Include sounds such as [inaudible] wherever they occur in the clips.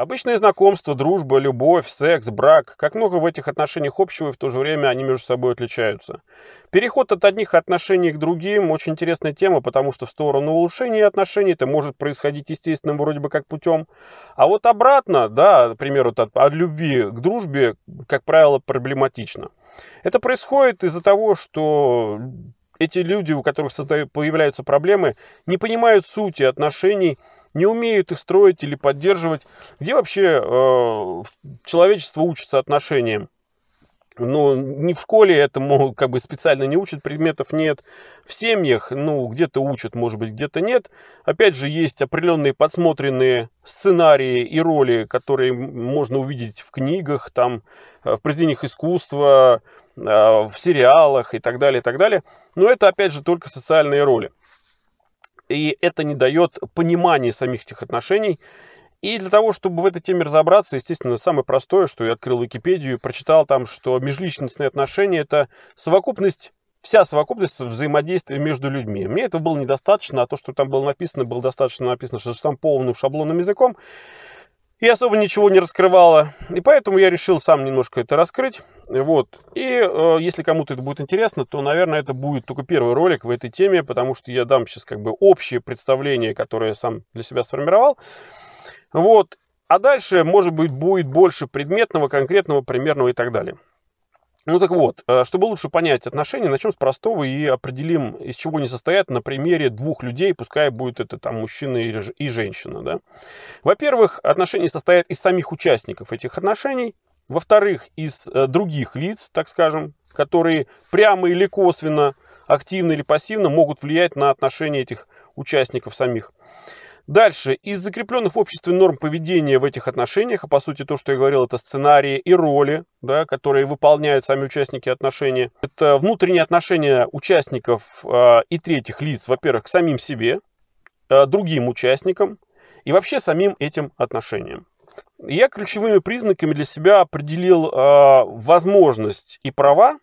Обычное знакомство, дружба, любовь, секс, брак. Как много в этих отношениях общего, и в то же время они между собой отличаются. Переход от одних отношений к другим – очень интересная тема, потому что в сторону улучшения отношений это может происходить естественным вроде бы как путем. А вот обратно, да, например, вот от, от любви к дружбе, как правило, проблематично. Это происходит из-за того, что эти люди, у которых появляются проблемы, не понимают сути отношений – не умеют их строить или поддерживать. Где вообще э, человечество учится отношениям? Ну, не в школе этому [laughs] как бы специально не учат, предметов нет. В семьях, ну, где-то учат, может быть, где-то нет. Опять же, есть определенные подсмотренные сценарии и роли, которые можно увидеть в книгах, там, э, в произведениях искусства, э, в сериалах и так далее, и так далее. Но это, опять же, только социальные роли и это не дает понимания самих этих отношений. И для того, чтобы в этой теме разобраться, естественно, самое простое, что я открыл Википедию прочитал там, что межличностные отношения – это совокупность вся совокупность взаимодействия между людьми. Мне этого было недостаточно, а то, что там было написано, было достаточно написано штампованным шаблонным языком и особо ничего не раскрывала. И поэтому я решил сам немножко это раскрыть. Вот. И э, если кому-то это будет интересно, то, наверное, это будет только первый ролик в этой теме, потому что я дам сейчас как бы общее представление, которое я сам для себя сформировал. Вот. А дальше, может быть, будет больше предметного, конкретного, примерного и так далее. Ну так вот, э, чтобы лучше понять отношения, начнем с простого и определим, из чего они состоят на примере двух людей, пускай будет это там мужчина и женщина. Да? Во-первых, отношения состоят из самих участников этих отношений. Во-вторых, из э, других лиц, так скажем, которые прямо или косвенно, активно или пассивно могут влиять на отношения этих участников самих. Дальше, из закрепленных в обществе норм поведения в этих отношениях, а по сути то, что я говорил, это сценарии и роли, да, которые выполняют сами участники отношений. Это внутренние отношения участников э, и третьих лиц, во-первых, к самим себе, э, другим участникам и вообще самим этим отношениям. Я ключевыми признаками для себя определил э, возможность и права,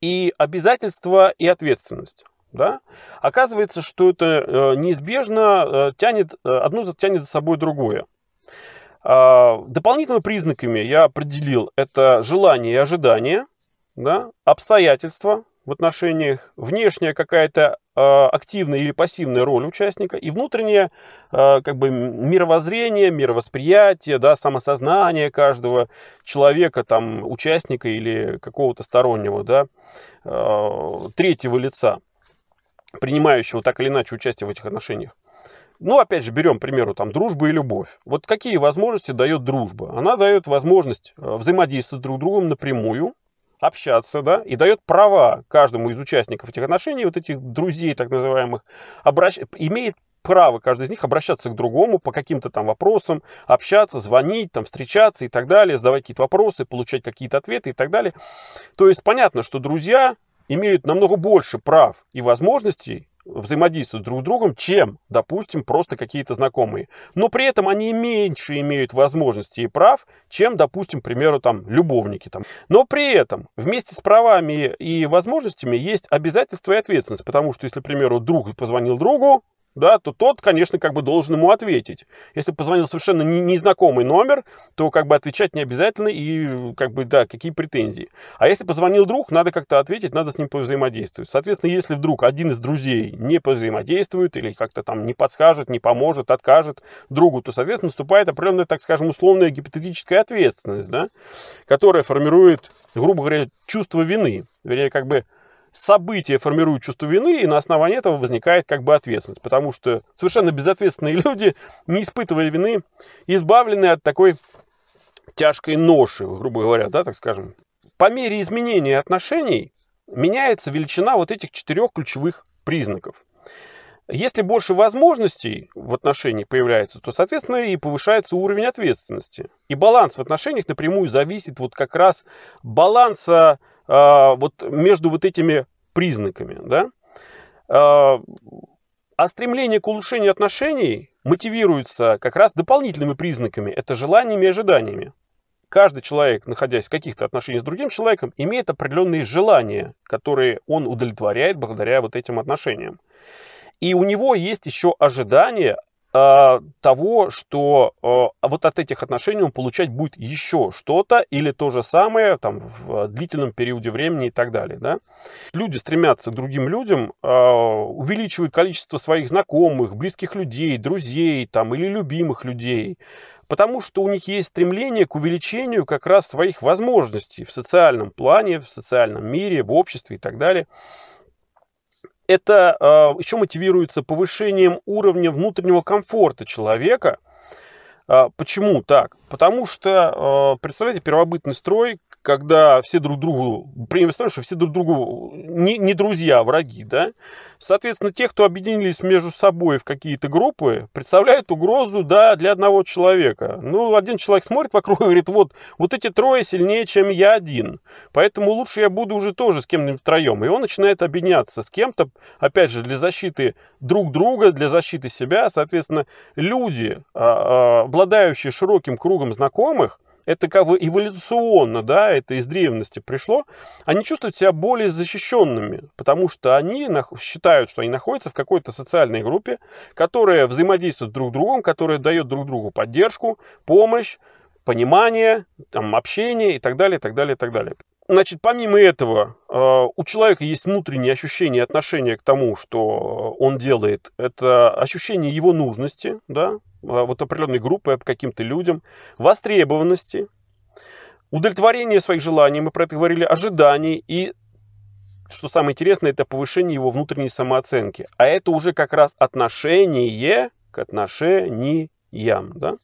и обязательства, и ответственность да, оказывается, что это э, неизбежно э, тянет, э, одно тянет за собой другое. А, дополнительными признаками я определил это желание и ожидание, да, обстоятельства в отношениях, внешняя какая-то активная или пассивная роль участника и внутреннее как бы мировоззрение, мировосприятие, да, самосознание каждого человека, там, участника или какого-то стороннего, да, третьего лица принимающего так или иначе участие в этих отношениях. Ну, опять же, берем, к примеру, там, дружбу и любовь. Вот какие возможности дает дружба? Она дает возможность э, взаимодействовать друг с другом напрямую, общаться, да, и дает права каждому из участников этих отношений, вот этих друзей так называемых, обращ... имеет право каждый из них обращаться к другому по каким-то там вопросам, общаться, звонить, там, встречаться и так далее, задавать какие-то вопросы, получать какие-то ответы и так далее. То есть понятно, что друзья имеют намного больше прав и возможностей взаимодействовать друг с другом, чем, допустим, просто какие-то знакомые. Но при этом они меньше имеют возможностей и прав, чем, допустим, к примеру, там, любовники. Там. Но при этом вместе с правами и возможностями есть обязательства и ответственность, потому что, если, к примеру, друг позвонил другу, да, то тот, конечно, как бы должен ему ответить. Если позвонил совершенно незнакомый номер, то как бы отвечать не обязательно и как бы, да, какие претензии. А если позвонил друг, надо как-то ответить, надо с ним повзаимодействовать. Соответственно, если вдруг один из друзей не повзаимодействует или как-то там не подскажет, не поможет, откажет другу, то, соответственно, наступает определенная, так скажем, условная гипотетическая ответственность, да, которая формирует, грубо говоря, чувство вины. Вернее, как бы события формируют чувство вины, и на основании этого возникает как бы ответственность. Потому что совершенно безответственные люди, не испытывая вины, избавлены от такой тяжкой ноши, грубо говоря, да, так скажем. По мере изменения отношений меняется величина вот этих четырех ключевых признаков. Если больше возможностей в отношении появляется, то, соответственно, и повышается уровень ответственности. И баланс в отношениях напрямую зависит вот как раз баланса вот между вот этими признаками, да, а, а стремление к улучшению отношений мотивируется как раз дополнительными признаками, это желаниями и ожиданиями. Каждый человек, находясь в каких-то отношениях с другим человеком, имеет определенные желания, которые он удовлетворяет благодаря вот этим отношениям. И у него есть еще ожидания, э, того, что э, вот от этих отношений он получать будет еще что-то или то же самое там, в длительном периоде времени и так далее. Да? Люди стремятся к другим людям, э, увеличивают количество своих знакомых, близких людей, друзей там, или любимых людей, потому что у них есть стремление к увеличению как раз своих возможностей в социальном плане, в социальном мире, в обществе и так далее. Это э, еще мотивируется повышением уровня внутреннего комфорта человека. Э, почему так? Потому что, э, представляете, первобытный строй, когда все друг другу, представим, что все друг другу не, не друзья, а враги, да? Соответственно, те, кто объединились между собой в какие-то группы, представляют угрозу, да, для одного человека. Ну, один человек смотрит вокруг и говорит, вот, вот эти трое сильнее, чем я один, поэтому лучше я буду уже тоже с кем-нибудь втроем. И он начинает объединяться с кем-то, опять же, для защиты друг друга, для защиты себя. Соответственно, люди, а, а, обладающие широким кругом знакомых, это как бы эволюционно, да, это из древности пришло, они чувствуют себя более защищенными, потому что они считают, что они находятся в какой-то социальной группе, которая взаимодействует друг с другом, которая дает друг другу поддержку, помощь, понимание, там, общение и так далее, и так далее, и так далее. Значит, помимо этого, э, у человека есть внутреннее ощущение отношения к тому, что он делает. Это ощущение его нужности, да, вот определенной группы, каким-то людям, востребованности, удовлетворение своих желаний, мы про это говорили, ожиданий и что самое интересное, это повышение его внутренней самооценки. А это уже как раз отношение к отношениям. Да?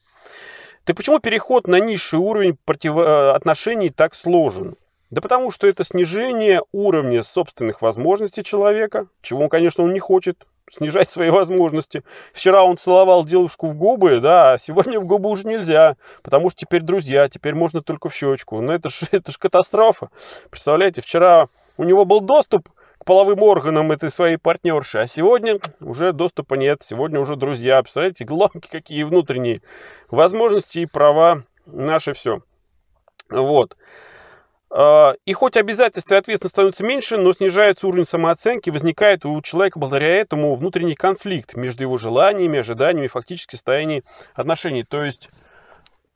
Так почему переход на низший уровень. Э, отношений так сложен? Да потому что это снижение уровня собственных возможностей человека, чего он, конечно, он не хочет, снижать свои возможности. Вчера он целовал девушку в губы, да, а сегодня в губы уже нельзя, потому что теперь друзья, теперь можно только в щечку. Ну это же [laughs] это ж катастрофа. Представляете, вчера у него был доступ к половым органам этой своей партнерши, а сегодня уже доступа нет, сегодня уже друзья. Представляете, [laughs] гломки какие внутренние возможности и права, наше все. Вот. А, и хоть обязательства и ответственность становятся меньше, но снижается уровень самооценки, возникает у человека благодаря этому внутренний конфликт между его желаниями, ожиданиями фактически состоянием отношений. То есть,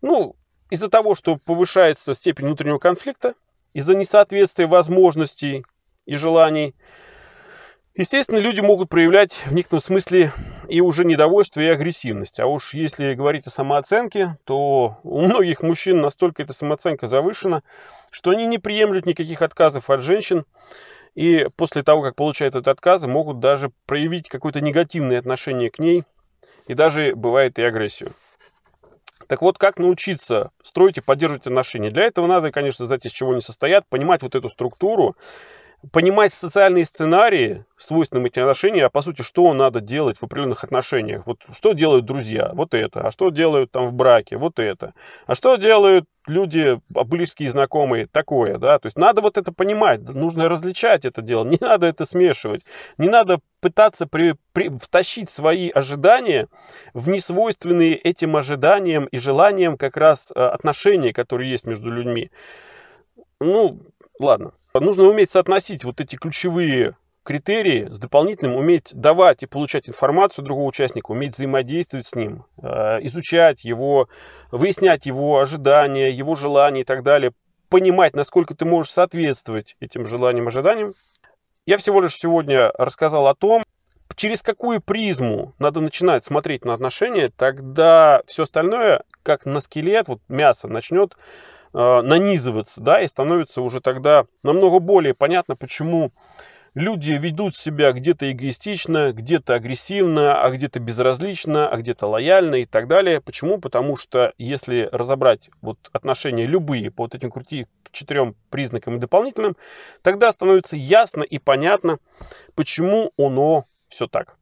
ну, из-за того, что повышается степень внутреннего конфликта, из-за несоответствия возможностей и желаний, Естественно, люди могут проявлять в некотором смысле и уже недовольство, и агрессивность. А уж если говорить о самооценке, то у многих мужчин настолько эта самооценка завышена, что они не приемлют никаких отказов от женщин. И после того, как получают этот отказ, могут даже проявить какое-то негативное отношение к ней. И даже бывает и агрессию. Так вот, как научиться строить и поддерживать отношения? Для этого надо, конечно, знать, из чего они состоят, понимать вот эту структуру, понимать социальные сценарии, свойственным этим отношениям, а по сути, что надо делать в определенных отношениях. Вот что делают друзья? Вот это. А что делают там в браке? Вот это. А что делают люди, близкие, знакомые? Такое, да. То есть надо вот это понимать. Нужно различать это дело. Не надо это смешивать. Не надо пытаться при, при, втащить свои ожидания в несвойственные этим ожиданиям и желаниям как раз э, отношения, которые есть между людьми. Ну, ладно. Нужно уметь соотносить вот эти ключевые критерии с дополнительным, уметь давать и получать информацию другого участника, уметь взаимодействовать с ним, э, изучать его, выяснять его ожидания, его желания и так далее, понимать, насколько ты можешь соответствовать этим желаниям, ожиданиям. Я всего лишь сегодня рассказал о том, через какую призму надо начинать смотреть на отношения, тогда все остальное, как на скелет, вот мясо начнет э, нанизываться, да, и становится уже тогда намного более понятно, почему люди ведут себя где-то эгоистично, где-то агрессивно, а где-то безразлично, а где-то лояльно и так далее. Почему? Потому что если разобрать вот отношения любые по вот этим крути четырем признакам и дополнительным, тогда становится ясно и понятно, почему оно все так.